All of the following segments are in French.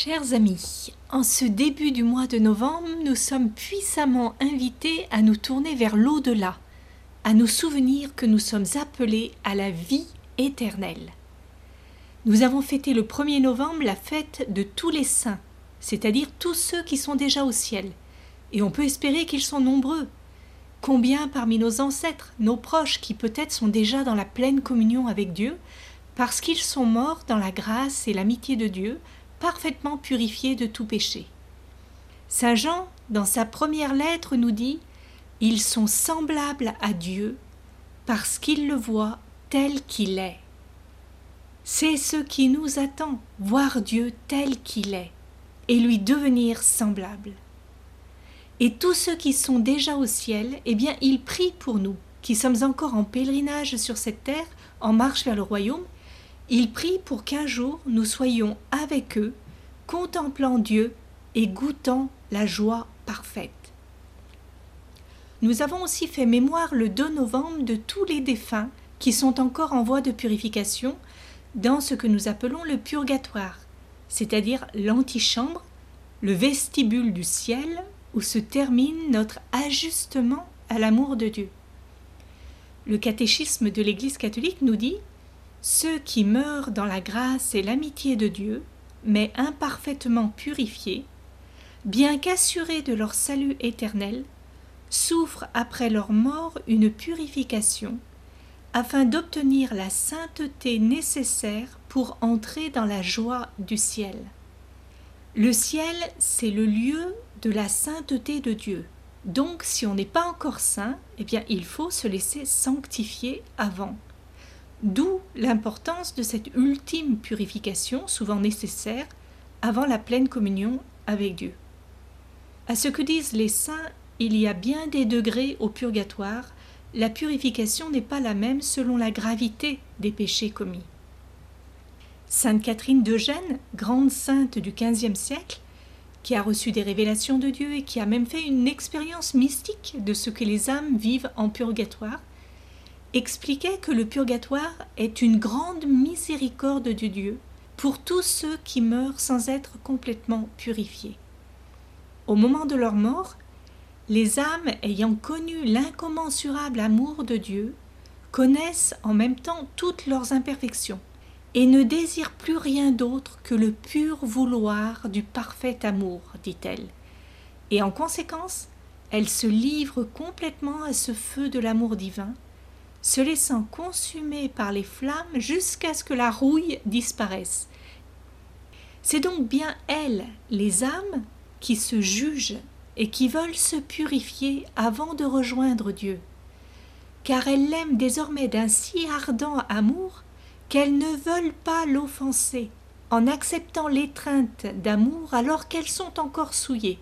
Chers amis, en ce début du mois de novembre, nous sommes puissamment invités à nous tourner vers l'au-delà, à nous souvenir que nous sommes appelés à la vie éternelle. Nous avons fêté le 1er novembre la fête de tous les saints, c'est-à-dire tous ceux qui sont déjà au ciel, et on peut espérer qu'ils sont nombreux. Combien parmi nos ancêtres, nos proches qui peut-être sont déjà dans la pleine communion avec Dieu, parce qu'ils sont morts dans la grâce et l'amitié de Dieu, parfaitement purifiés de tout péché. Saint Jean, dans sa première lettre, nous dit Ils sont semblables à Dieu parce qu'ils le voient tel qu'il est. C'est ce qui nous attend, voir Dieu tel qu'il est, et lui devenir semblable. Et tous ceux qui sont déjà au ciel, eh bien, ils prient pour nous, qui sommes encore en pèlerinage sur cette terre, en marche vers le royaume, ils prient pour qu'un jour nous soyons avec eux, contemplant Dieu et goûtant la joie parfaite. Nous avons aussi fait mémoire le 2 novembre de tous les défunts qui sont encore en voie de purification dans ce que nous appelons le purgatoire, c'est-à-dire l'antichambre, le vestibule du ciel où se termine notre ajustement à l'amour de Dieu. Le catéchisme de l'Église catholique nous dit ceux qui meurent dans la grâce et l'amitié de Dieu, mais imparfaitement purifiés, bien qu'assurés de leur salut éternel, souffrent après leur mort une purification, afin d'obtenir la sainteté nécessaire pour entrer dans la joie du ciel. Le ciel, c'est le lieu de la sainteté de Dieu. Donc, si on n'est pas encore saint, eh bien, il faut se laisser sanctifier avant. D'où l'importance de cette ultime purification, souvent nécessaire, avant la pleine communion avec Dieu. À ce que disent les saints, il y a bien des degrés au purgatoire, la purification n'est pas la même selon la gravité des péchés commis. Sainte Catherine d'Eugène, grande sainte du XVe siècle, qui a reçu des révélations de Dieu et qui a même fait une expérience mystique de ce que les âmes vivent en purgatoire, expliquait que le purgatoire est une grande miséricorde de Dieu pour tous ceux qui meurent sans être complètement purifiés. Au moment de leur mort, les âmes ayant connu l'incommensurable amour de Dieu connaissent en même temps toutes leurs imperfections et ne désirent plus rien d'autre que le pur vouloir du parfait amour, dit-elle. Et en conséquence, elles se livrent complètement à ce feu de l'amour divin se laissant consumer par les flammes jusqu'à ce que la rouille disparaisse. C'est donc bien elles, les âmes, qui se jugent et qui veulent se purifier avant de rejoindre Dieu, car elles l'aiment désormais d'un si ardent amour qu'elles ne veulent pas l'offenser en acceptant l'étreinte d'amour alors qu'elles sont encore souillées.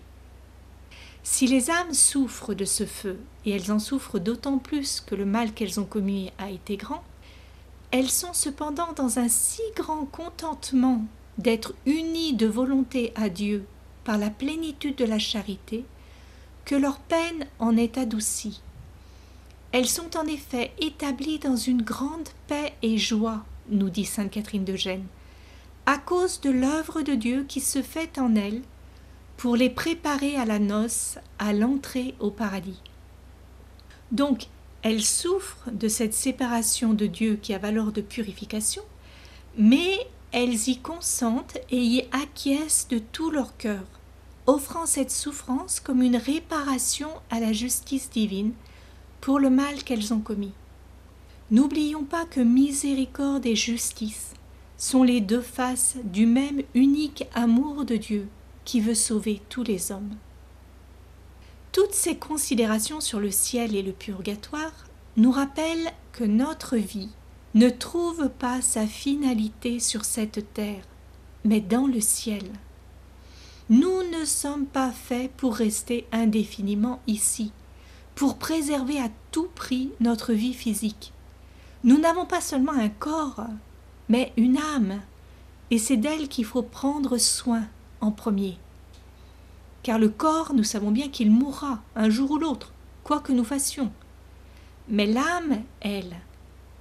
Si les âmes souffrent de ce feu, et elles en souffrent d'autant plus que le mal qu'elles ont commis a été grand, elles sont cependant dans un si grand contentement d'être unies de volonté à Dieu par la plénitude de la charité, que leur peine en est adoucie. Elles sont en effet établies dans une grande paix et joie, nous dit sainte Catherine de Gênes, à cause de l'œuvre de Dieu qui se fait en elles pour les préparer à la noce, à l'entrée au paradis. Donc, elles souffrent de cette séparation de Dieu qui a valeur de purification, mais elles y consentent et y acquiescent de tout leur cœur, offrant cette souffrance comme une réparation à la justice divine pour le mal qu'elles ont commis. N'oublions pas que miséricorde et justice sont les deux faces du même unique amour de Dieu qui veut sauver tous les hommes. Toutes ces considérations sur le ciel et le purgatoire nous rappellent que notre vie ne trouve pas sa finalité sur cette terre, mais dans le ciel. Nous ne sommes pas faits pour rester indéfiniment ici, pour préserver à tout prix notre vie physique. Nous n'avons pas seulement un corps, mais une âme, et c'est d'elle qu'il faut prendre soin en premier. Car le corps, nous savons bien qu'il mourra un jour ou l'autre, quoi que nous fassions. Mais l'âme, elle,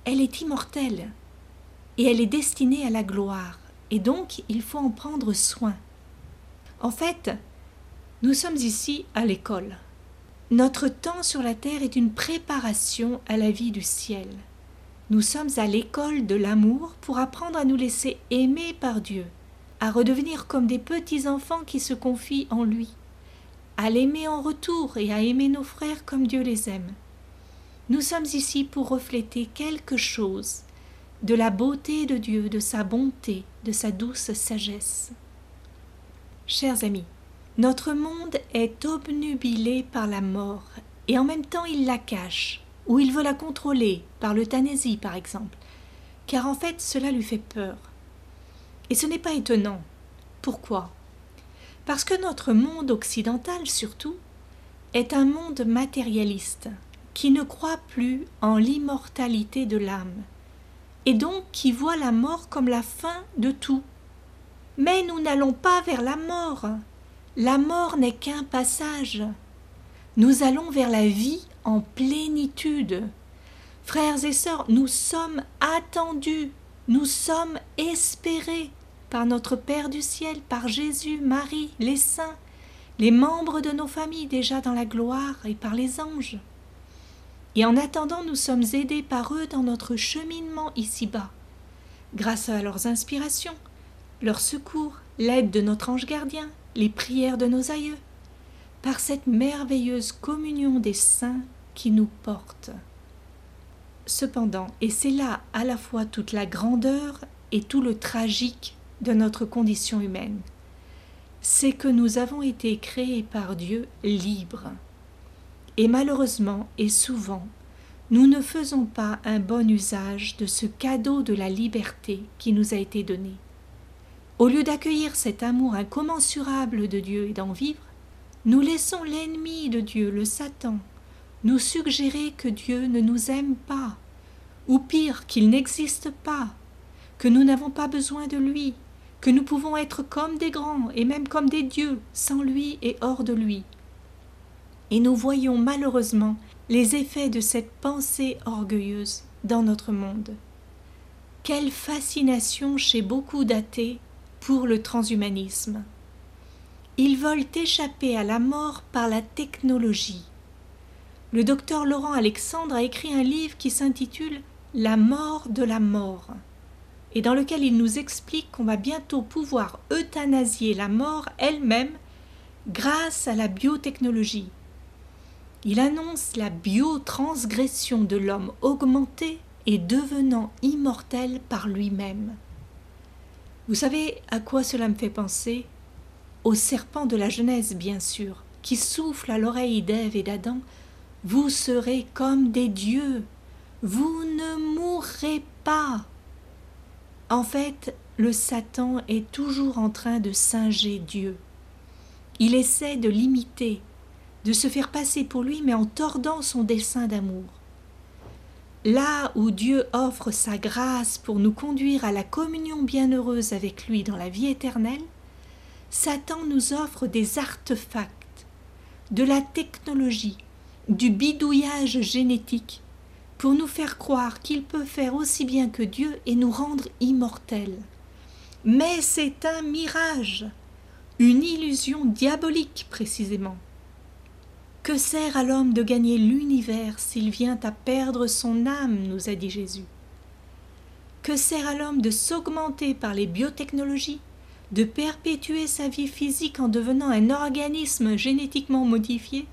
elle est immortelle, et elle est destinée à la gloire, et donc il faut en prendre soin. En fait, nous sommes ici à l'école. Notre temps sur la terre est une préparation à la vie du ciel. Nous sommes à l'école de l'amour pour apprendre à nous laisser aimer par Dieu, à redevenir comme des petits enfants qui se confient en lui, à l'aimer en retour et à aimer nos frères comme Dieu les aime. Nous sommes ici pour refléter quelque chose de la beauté de Dieu, de sa bonté, de sa douce sagesse. Chers amis, notre monde est obnubilé par la mort, et en même temps il la cache, ou il veut la contrôler, par l'euthanasie par exemple, car en fait cela lui fait peur. Et ce n'est pas étonnant. Pourquoi? Parce que notre monde occidental surtout est un monde matérialiste, qui ne croit plus en l'immortalité de l'âme, et donc qui voit la mort comme la fin de tout. Mais nous n'allons pas vers la mort, la mort n'est qu'un passage. Nous allons vers la vie en plénitude. Frères et sœurs, nous sommes attendus, nous sommes espérés par notre Père du ciel, par Jésus, Marie, les saints, les membres de nos familles déjà dans la gloire et par les anges. Et en attendant, nous sommes aidés par eux dans notre cheminement ici-bas, grâce à leurs inspirations, leur secours, l'aide de notre ange gardien, les prières de nos aïeux, par cette merveilleuse communion des saints qui nous porte. Cependant, et c'est là à la fois toute la grandeur et tout le tragique de notre condition humaine, c'est que nous avons été créés par Dieu libres. Et malheureusement et souvent, nous ne faisons pas un bon usage de ce cadeau de la liberté qui nous a été donné. Au lieu d'accueillir cet amour incommensurable de Dieu et d'en vivre, nous laissons l'ennemi de Dieu, le Satan, nous suggérer que Dieu ne nous aime pas, ou pire qu'il n'existe pas, que nous n'avons pas besoin de lui, que nous pouvons être comme des grands et même comme des dieux, sans lui et hors de lui. Et nous voyons malheureusement les effets de cette pensée orgueilleuse dans notre monde. Quelle fascination chez beaucoup d'athées pour le transhumanisme. Ils veulent échapper à la mort par la technologie. Le docteur Laurent Alexandre a écrit un livre qui s'intitule La mort de la mort, et dans lequel il nous explique qu'on va bientôt pouvoir euthanasier la mort elle-même grâce à la biotechnologie. Il annonce la biotransgression de l'homme augmenté et devenant immortel par lui-même. Vous savez à quoi cela me fait penser? Au serpent de la Genèse, bien sûr, qui souffle à l'oreille d'Ève et d'Adam Vous serez comme des dieux, vous ne mourrez pas. En fait, le Satan est toujours en train de singer Dieu. Il essaie de l'imiter, de se faire passer pour lui, mais en tordant son dessein d'amour. Là où Dieu offre sa grâce pour nous conduire à la communion bienheureuse avec lui dans la vie éternelle, Satan nous offre des artefacts, de la technologie, du bidouillage génétique, pour nous faire croire qu'il peut faire aussi bien que Dieu et nous rendre immortels. Mais c'est un mirage, une illusion diabolique précisément. Que sert à l'homme de gagner l'univers s'il vient à perdre son âme, nous a dit Jésus. Que sert à l'homme de s'augmenter par les biotechnologies, de perpétuer sa vie physique en devenant un organisme génétiquement modifié,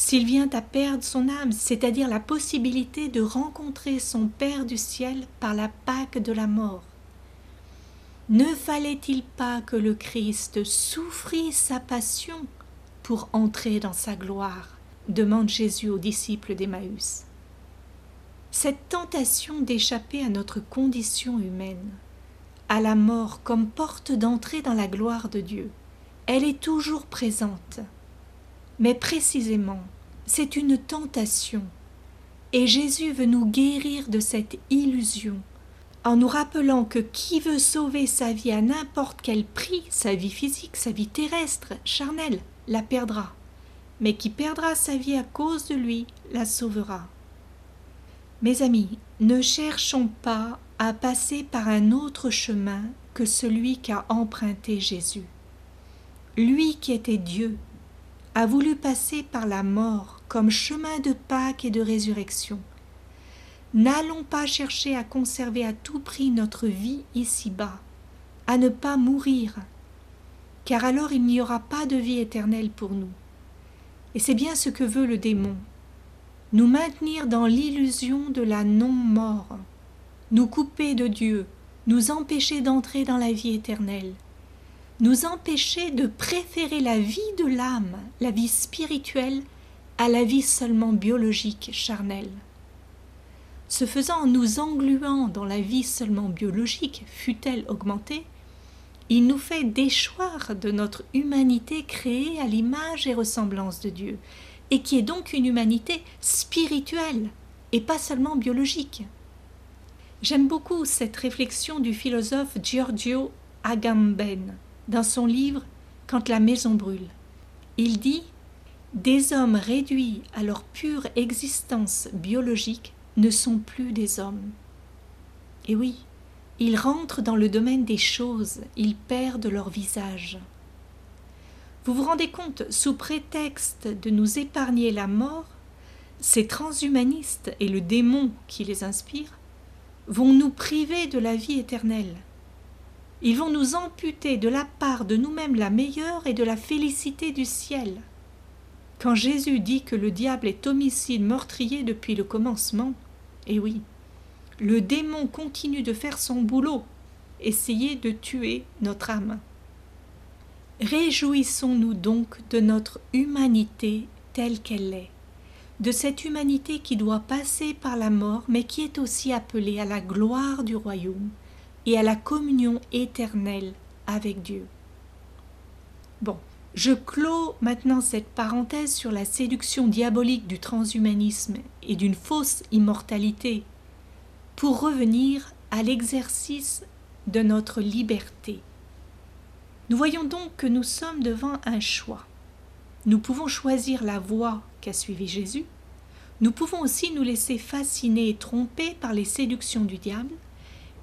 s'il vient à perdre son âme, c'est-à-dire la possibilité de rencontrer son Père du ciel par la Pâque de la mort. Ne fallait-il pas que le Christ souffrit sa passion pour entrer dans sa gloire demande Jésus aux disciples d'Emmaüs. Cette tentation d'échapper à notre condition humaine, à la mort comme porte d'entrée dans la gloire de Dieu, elle est toujours présente. Mais précisément, c'est une tentation, et Jésus veut nous guérir de cette illusion en nous rappelant que qui veut sauver sa vie à n'importe quel prix, sa vie physique, sa vie terrestre, charnelle, la perdra, mais qui perdra sa vie à cause de lui la sauvera. Mes amis, ne cherchons pas à passer par un autre chemin que celui qu'a emprunté Jésus. lui qui était Dieu, a voulu passer par la mort comme chemin de Pâques et de résurrection. N'allons pas chercher à conserver à tout prix notre vie ici-bas, à ne pas mourir, car alors il n'y aura pas de vie éternelle pour nous. Et c'est bien ce que veut le démon, nous maintenir dans l'illusion de la non-mort, nous couper de Dieu, nous empêcher d'entrer dans la vie éternelle, nous empêcher de préférer la vie de l'âme, la vie spirituelle, à la vie seulement biologique, charnelle. Ce faisant, nous engluant dans la vie seulement biologique, fût-elle augmentée, il nous fait déchoir de notre humanité créée à l'image et ressemblance de Dieu, et qui est donc une humanité spirituelle et pas seulement biologique. J'aime beaucoup cette réflexion du philosophe Giorgio Agamben dans son livre Quand la maison brûle. Il dit Des hommes réduits à leur pure existence biologique ne sont plus des hommes. Et oui, ils rentrent dans le domaine des choses, ils perdent leur visage. Vous vous rendez compte, sous prétexte de nous épargner la mort, ces transhumanistes et le démon qui les inspire vont nous priver de la vie éternelle. Ils vont nous amputer de la part de nous-mêmes la meilleure et de la félicité du ciel. Quand Jésus dit que le diable est homicide meurtrier depuis le commencement, eh oui, le démon continue de faire son boulot, essayer de tuer notre âme. Réjouissons-nous donc de notre humanité telle qu'elle est, de cette humanité qui doit passer par la mort, mais qui est aussi appelée à la gloire du royaume et à la communion éternelle avec Dieu. Bon, je clos maintenant cette parenthèse sur la séduction diabolique du transhumanisme et d'une fausse immortalité pour revenir à l'exercice de notre liberté. Nous voyons donc que nous sommes devant un choix. Nous pouvons choisir la voie qu'a suivi Jésus, nous pouvons aussi nous laisser fasciner et tromper par les séductions du diable,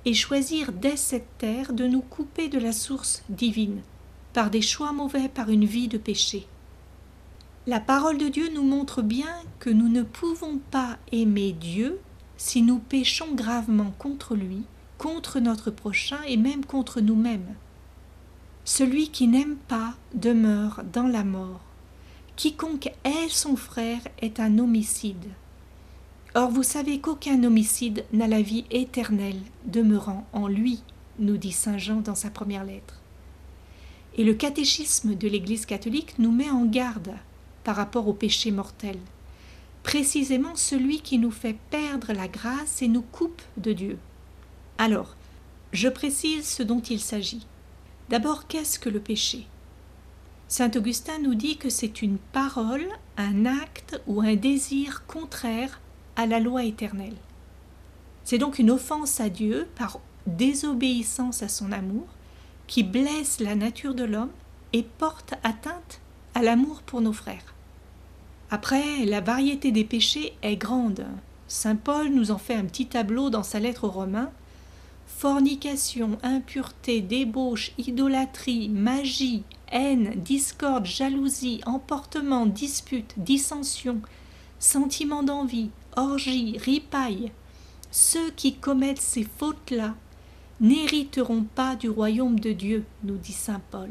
et choisir dès cette terre de nous couper de la source divine, par des choix mauvais, par une vie de péché. La parole de Dieu nous montre bien que nous ne pouvons pas aimer Dieu si nous péchons gravement contre lui, contre notre prochain et même contre nous-mêmes. Celui qui n'aime pas demeure dans la mort. Quiconque hait son frère est un homicide. Or vous savez qu'aucun homicide n'a la vie éternelle demeurant en lui, nous dit Saint Jean dans sa première lettre. Et le catéchisme de l'Église catholique nous met en garde par rapport au péché mortel précisément celui qui nous fait perdre la grâce et nous coupe de Dieu. Alors, je précise ce dont il s'agit. D'abord, qu'est-ce que le péché? Saint Augustin nous dit que c'est une parole, un acte ou un désir contraire à la loi éternelle. C'est donc une offense à Dieu par désobéissance à son amour qui blesse la nature de l'homme et porte atteinte à l'amour pour nos frères. Après, la variété des péchés est grande. Saint Paul nous en fait un petit tableau dans sa lettre aux Romains. Fornication, impureté, débauche, idolâtrie, magie, haine, discorde, jalousie, emportement, dispute, dissension, sentiment d'envie, orgie, ripaille. Ceux qui commettent ces fautes-là n'hériteront pas du royaume de Dieu, nous dit saint Paul.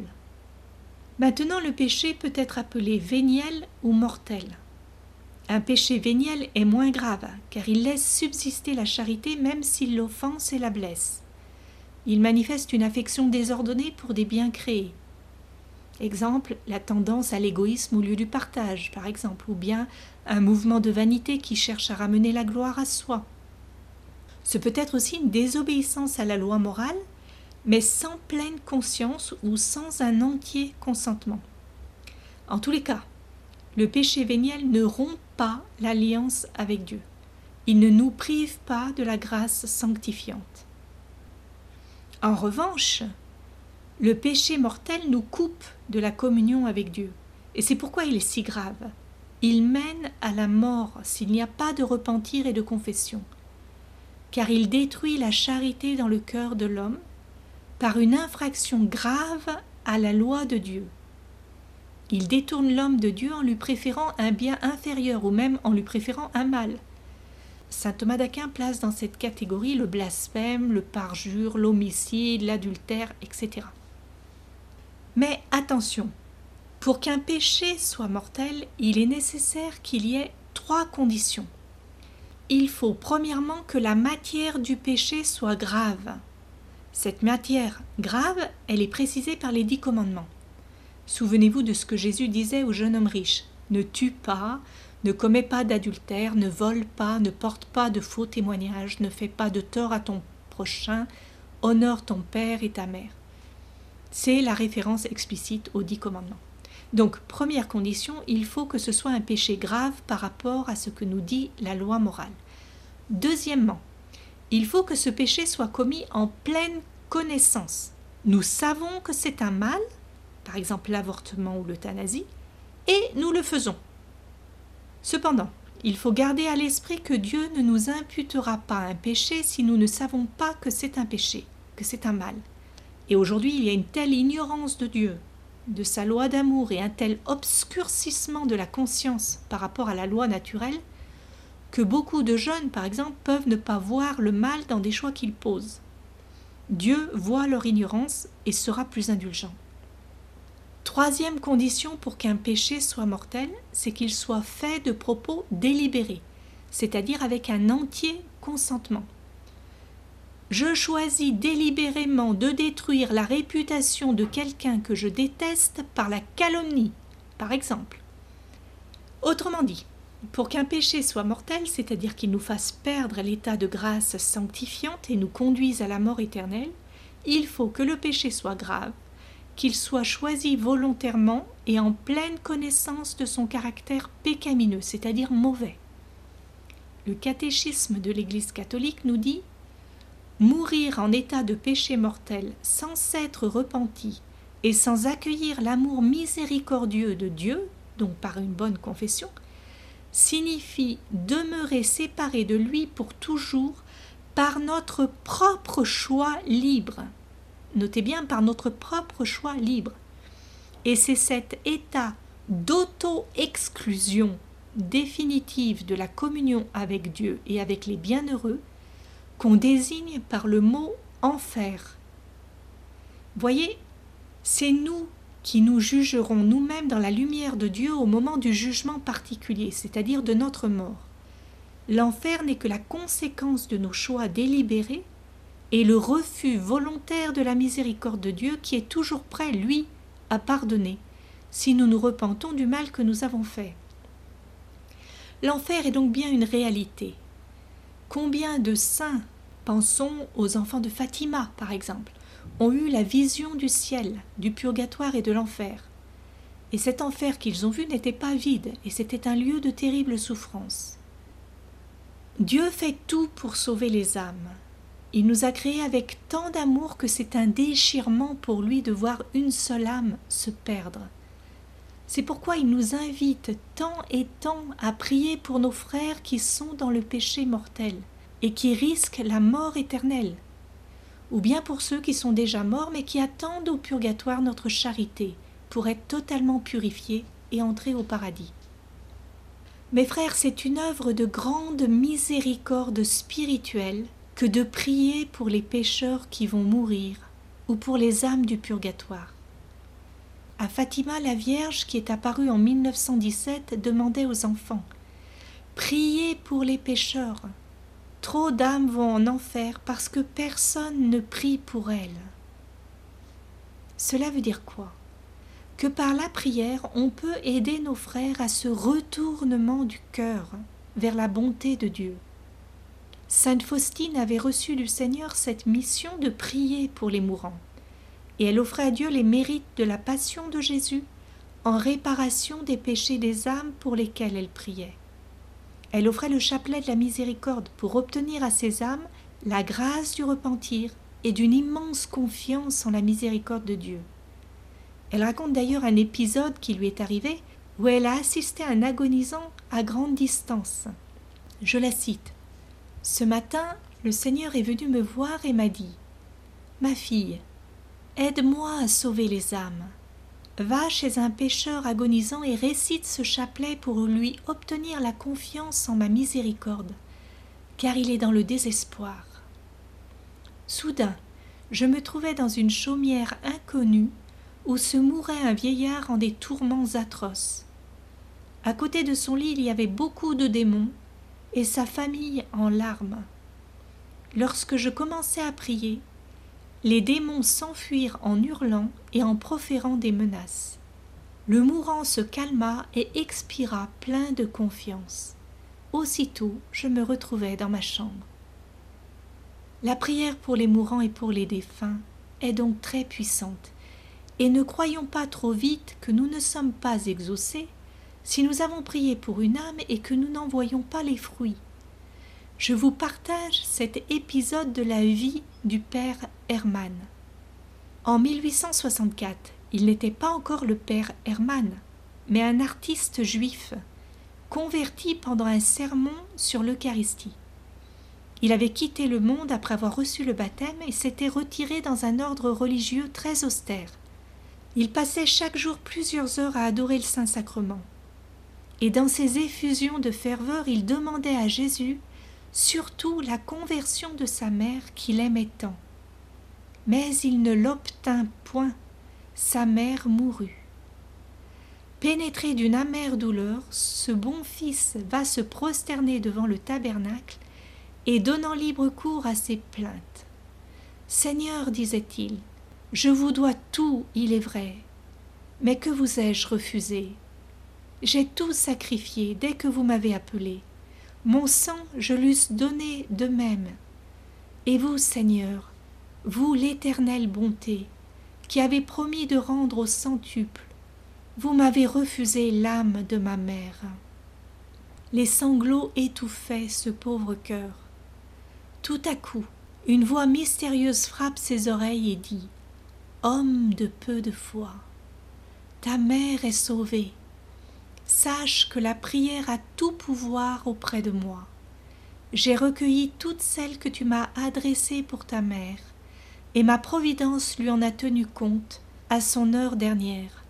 Maintenant, le péché peut être appelé véniel ou mortel. Un péché véniel est moins grave, car il laisse subsister la charité même s'il l'offense et la blesse. Il manifeste une affection désordonnée pour des biens créés. Exemple, la tendance à l'égoïsme au lieu du partage, par exemple, ou bien un mouvement de vanité qui cherche à ramener la gloire à soi. Ce peut être aussi une désobéissance à la loi morale mais sans pleine conscience ou sans un entier consentement. En tous les cas, le péché véniel ne rompt pas l'alliance avec Dieu. Il ne nous prive pas de la grâce sanctifiante. En revanche, le péché mortel nous coupe de la communion avec Dieu. Et c'est pourquoi il est si grave. Il mène à la mort s'il n'y a pas de repentir et de confession. Car il détruit la charité dans le cœur de l'homme par une infraction grave à la loi de Dieu. Il détourne l'homme de Dieu en lui préférant un bien inférieur ou même en lui préférant un mal. Saint Thomas d'Aquin place dans cette catégorie le blasphème, le parjure, l'homicide, l'adultère, etc. Mais attention, pour qu'un péché soit mortel, il est nécessaire qu'il y ait trois conditions. Il faut premièrement que la matière du péché soit grave. Cette matière grave, elle est précisée par les dix commandements. Souvenez-vous de ce que Jésus disait au jeune homme riche. Ne tue pas, ne commets pas d'adultère, ne vole pas, ne porte pas de faux témoignages, ne fais pas de tort à ton prochain, honore ton père et ta mère. C'est la référence explicite aux dix commandements. Donc, première condition, il faut que ce soit un péché grave par rapport à ce que nous dit la loi morale. Deuxièmement, il faut que ce péché soit commis en pleine connaissance. Nous savons que c'est un mal, par exemple l'avortement ou l'euthanasie, et nous le faisons. Cependant, il faut garder à l'esprit que Dieu ne nous imputera pas un péché si nous ne savons pas que c'est un péché, que c'est un mal. Et aujourd'hui, il y a une telle ignorance de Dieu, de sa loi d'amour et un tel obscurcissement de la conscience par rapport à la loi naturelle, que beaucoup de jeunes, par exemple, peuvent ne pas voir le mal dans des choix qu'ils posent. Dieu voit leur ignorance et sera plus indulgent. Troisième condition pour qu'un péché soit mortel, c'est qu'il soit fait de propos délibérés, c'est-à-dire avec un entier consentement. Je choisis délibérément de détruire la réputation de quelqu'un que je déteste par la calomnie, par exemple. Autrement dit, pour qu'un péché soit mortel, c'est-à-dire qu'il nous fasse perdre l'état de grâce sanctifiante et nous conduise à la mort éternelle, il faut que le péché soit grave, qu'il soit choisi volontairement et en pleine connaissance de son caractère pécamineux, c'est-à-dire mauvais. Le catéchisme de l'Église catholique nous dit Mourir en état de péché mortel sans s'être repenti et sans accueillir l'amour miséricordieux de Dieu, donc par une bonne confession, signifie demeurer séparé de lui pour toujours par notre propre choix libre. Notez bien par notre propre choix libre. Et c'est cet état d'auto-exclusion définitive de la communion avec Dieu et avec les bienheureux qu'on désigne par le mot enfer. Voyez, c'est nous qui nous jugerons nous-mêmes dans la lumière de Dieu au moment du jugement particulier, c'est-à-dire de notre mort. L'enfer n'est que la conséquence de nos choix délibérés et le refus volontaire de la miséricorde de Dieu qui est toujours prêt, lui, à pardonner, si nous nous repentons du mal que nous avons fait. L'enfer est donc bien une réalité, Combien de saints, pensons aux enfants de Fatima par exemple, ont eu la vision du ciel, du purgatoire et de l'enfer? Et cet enfer qu'ils ont vu n'était pas vide, et c'était un lieu de terrible souffrance. Dieu fait tout pour sauver les âmes. Il nous a créés avec tant d'amour que c'est un déchirement pour lui de voir une seule âme se perdre. C'est pourquoi il nous invite tant et tant à prier pour nos frères qui sont dans le péché mortel et qui risquent la mort éternelle, ou bien pour ceux qui sont déjà morts mais qui attendent au purgatoire notre charité pour être totalement purifiés et entrer au paradis. Mes frères, c'est une œuvre de grande miséricorde spirituelle que de prier pour les pécheurs qui vont mourir ou pour les âmes du purgatoire. À Fatima, la Vierge, qui est apparue en 1917, demandait aux enfants Priez pour les pécheurs. Trop d'âmes vont en enfer parce que personne ne prie pour elles. Cela veut dire quoi? Que par la prière, on peut aider nos frères à ce retournement du cœur vers la bonté de Dieu. Sainte Faustine avait reçu du Seigneur cette mission de prier pour les mourants et elle offrait à Dieu les mérites de la passion de Jésus en réparation des péchés des âmes pour lesquelles elle priait. Elle offrait le chapelet de la miséricorde pour obtenir à ces âmes la grâce du repentir et d'une immense confiance en la miséricorde de Dieu. Elle raconte d'ailleurs un épisode qui lui est arrivé où elle a assisté à un agonisant à grande distance. Je la cite. Ce matin, le Seigneur est venu me voir et m'a dit Ma fille, Aide-moi à sauver les âmes. va chez un pécheur agonisant et récite ce chapelet pour lui obtenir la confiance en ma miséricorde, car il est dans le désespoir. Soudain, je me trouvais dans une chaumière inconnue où se mourait un vieillard en des tourments atroces. À côté de son lit, il y avait beaucoup de démons et sa famille en larmes. Lorsque je commençai à prier, les démons s'enfuirent en hurlant et en proférant des menaces. Le mourant se calma et expira plein de confiance. Aussitôt je me retrouvai dans ma chambre. La prière pour les mourants et pour les défunts est donc très puissante, et ne croyons pas trop vite que nous ne sommes pas exaucés si nous avons prié pour une âme et que nous n'en voyons pas les fruits je vous partage cet épisode de la vie du père Hermann. En 1864, il n'était pas encore le père Hermann, mais un artiste juif, converti pendant un sermon sur l'Eucharistie. Il avait quitté le monde après avoir reçu le baptême et s'était retiré dans un ordre religieux très austère. Il passait chaque jour plusieurs heures à adorer le Saint-Sacrement. Et dans ses effusions de ferveur, il demandait à Jésus surtout la conversion de sa mère qu'il aimait tant. Mais il ne l'obtint point, sa mère mourut. Pénétré d'une amère douleur, ce bon fils va se prosterner devant le tabernacle et donnant libre cours à ses plaintes. Seigneur, disait-il, je vous dois tout, il est vrai, mais que vous ai-je refusé? J'ai tout sacrifié dès que vous m'avez appelé. Mon sang je l'eusse donné de même. Et vous, Seigneur, vous l'éternelle bonté, qui avez promis de rendre au centuple, vous m'avez refusé l'âme de ma mère. Les sanglots étouffaient ce pauvre cœur. Tout à coup, une voix mystérieuse frappe ses oreilles et dit Homme de peu de foi, ta mère est sauvée sache que la prière a tout pouvoir auprès de moi. J'ai recueilli toutes celles que tu m'as adressées pour ta mère, et ma providence lui en a tenu compte à son heure dernière.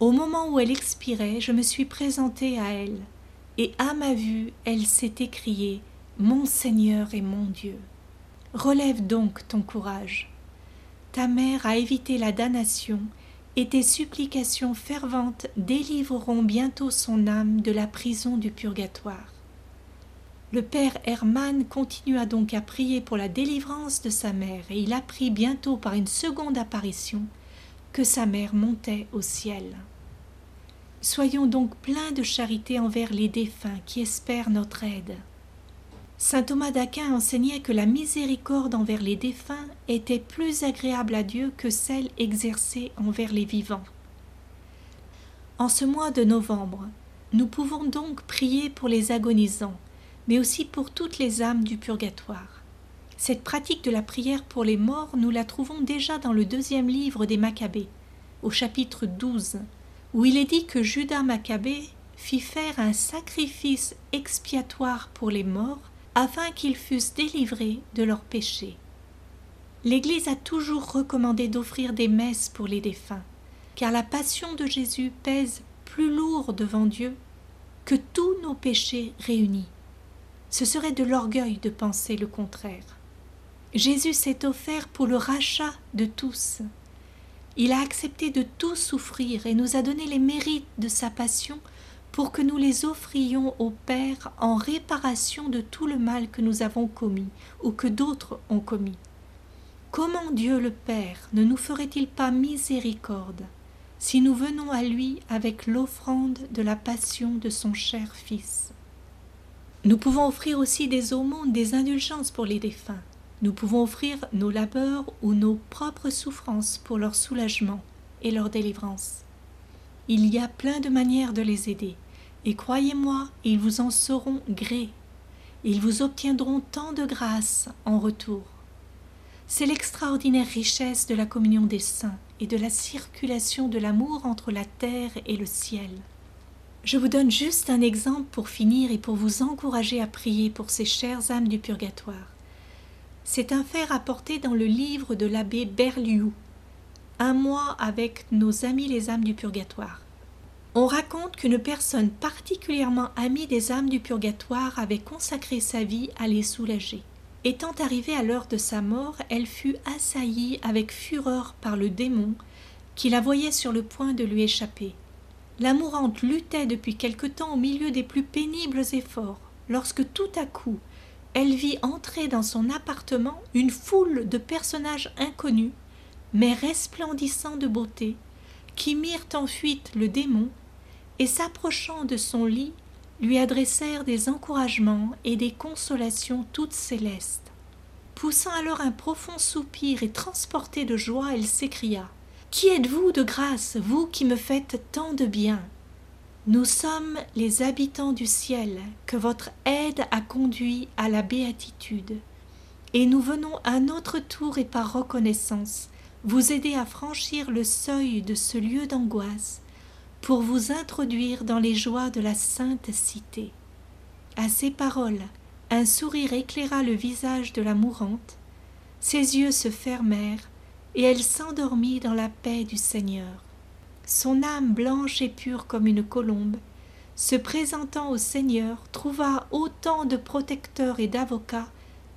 Au moment où elle expirait, je me suis présentée à elle, et à ma vue, elle s'est écriée Mon Seigneur et mon Dieu. Relève donc ton courage. Ta mère a évité la damnation et tes supplications ferventes délivreront bientôt son âme de la prison du purgatoire. Le père Hermann continua donc à prier pour la délivrance de sa mère, et il apprit bientôt par une seconde apparition que sa mère montait au ciel. Soyons donc pleins de charité envers les défunts qui espèrent notre aide. Saint Thomas d'Aquin enseignait que la miséricorde envers les défunts était plus agréable à Dieu que celle exercée envers les vivants. En ce mois de novembre, nous pouvons donc prier pour les agonisants, mais aussi pour toutes les âmes du purgatoire. Cette pratique de la prière pour les morts, nous la trouvons déjà dans le deuxième livre des Maccabées, au chapitre 12, où il est dit que Judas Maccabée fit faire un sacrifice expiatoire pour les morts afin qu'ils fussent délivrés de leurs péchés. L'Église a toujours recommandé d'offrir des messes pour les défunts, car la passion de Jésus pèse plus lourd devant Dieu que tous nos péchés réunis. Ce serait de l'orgueil de penser le contraire. Jésus s'est offert pour le rachat de tous. Il a accepté de tout souffrir et nous a donné les mérites de sa passion pour que nous les offrions au Père en réparation de tout le mal que nous avons commis ou que d'autres ont commis. Comment Dieu le Père ne nous ferait-il pas miséricorde si nous venons à lui avec l'offrande de la passion de son cher Fils? Nous pouvons offrir aussi des aumônes, des indulgences pour les défunts. Nous pouvons offrir nos labeurs ou nos propres souffrances pour leur soulagement et leur délivrance. Il y a plein de manières de les aider, et croyez-moi, ils vous en sauront gré. Ils vous obtiendront tant de grâce en retour. C'est l'extraordinaire richesse de la communion des saints et de la circulation de l'amour entre la terre et le ciel. Je vous donne juste un exemple pour finir et pour vous encourager à prier pour ces chères âmes du purgatoire. C'est un fait rapporté dans le livre de l'abbé Berliou, un mois avec nos amis les âmes du purgatoire. On raconte qu'une personne particulièrement amie des âmes du purgatoire avait consacré sa vie à les soulager. Étant arrivée à l'heure de sa mort, elle fut assaillie avec fureur par le démon qui la voyait sur le point de lui échapper. La mourante luttait depuis quelque temps au milieu des plus pénibles efforts, lorsque tout à coup elle vit entrer dans son appartement une foule de personnages inconnus, mais resplendissants de beauté, qui mirent en fuite le démon, et s'approchant de son lit, lui adressèrent des encouragements et des consolations toutes célestes. Poussant alors un profond soupir et transportée de joie, elle s'écria. Qui êtes-vous de grâce, vous qui me faites tant de bien? Nous sommes les habitants du ciel que votre aide a conduit à la béatitude, et nous venons à notre tour et par reconnaissance vous aider à franchir le seuil de ce lieu d'angoisse pour vous introduire dans les joies de la sainte cité. À ces paroles, un sourire éclaira le visage de la mourante, ses yeux se fermèrent, et elle s'endormit dans la paix du Seigneur son âme blanche et pure comme une colombe, se présentant au Seigneur, trouva autant de protecteurs et d'avocats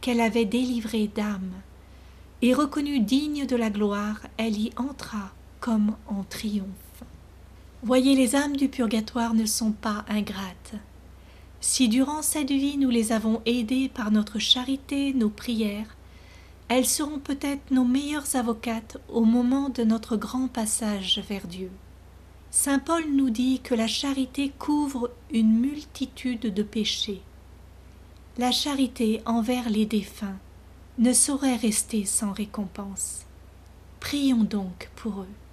qu'elle avait délivrés d'âmes. Et reconnue digne de la gloire, elle y entra comme en triomphe. Voyez, les âmes du purgatoire ne sont pas ingrates. Si durant cette vie nous les avons aidées par notre charité, nos prières, elles seront peut-être nos meilleures avocates au moment de notre grand passage vers Dieu. Saint Paul nous dit que la charité couvre une multitude de péchés. La charité envers les défunts ne saurait rester sans récompense. Prions donc pour eux.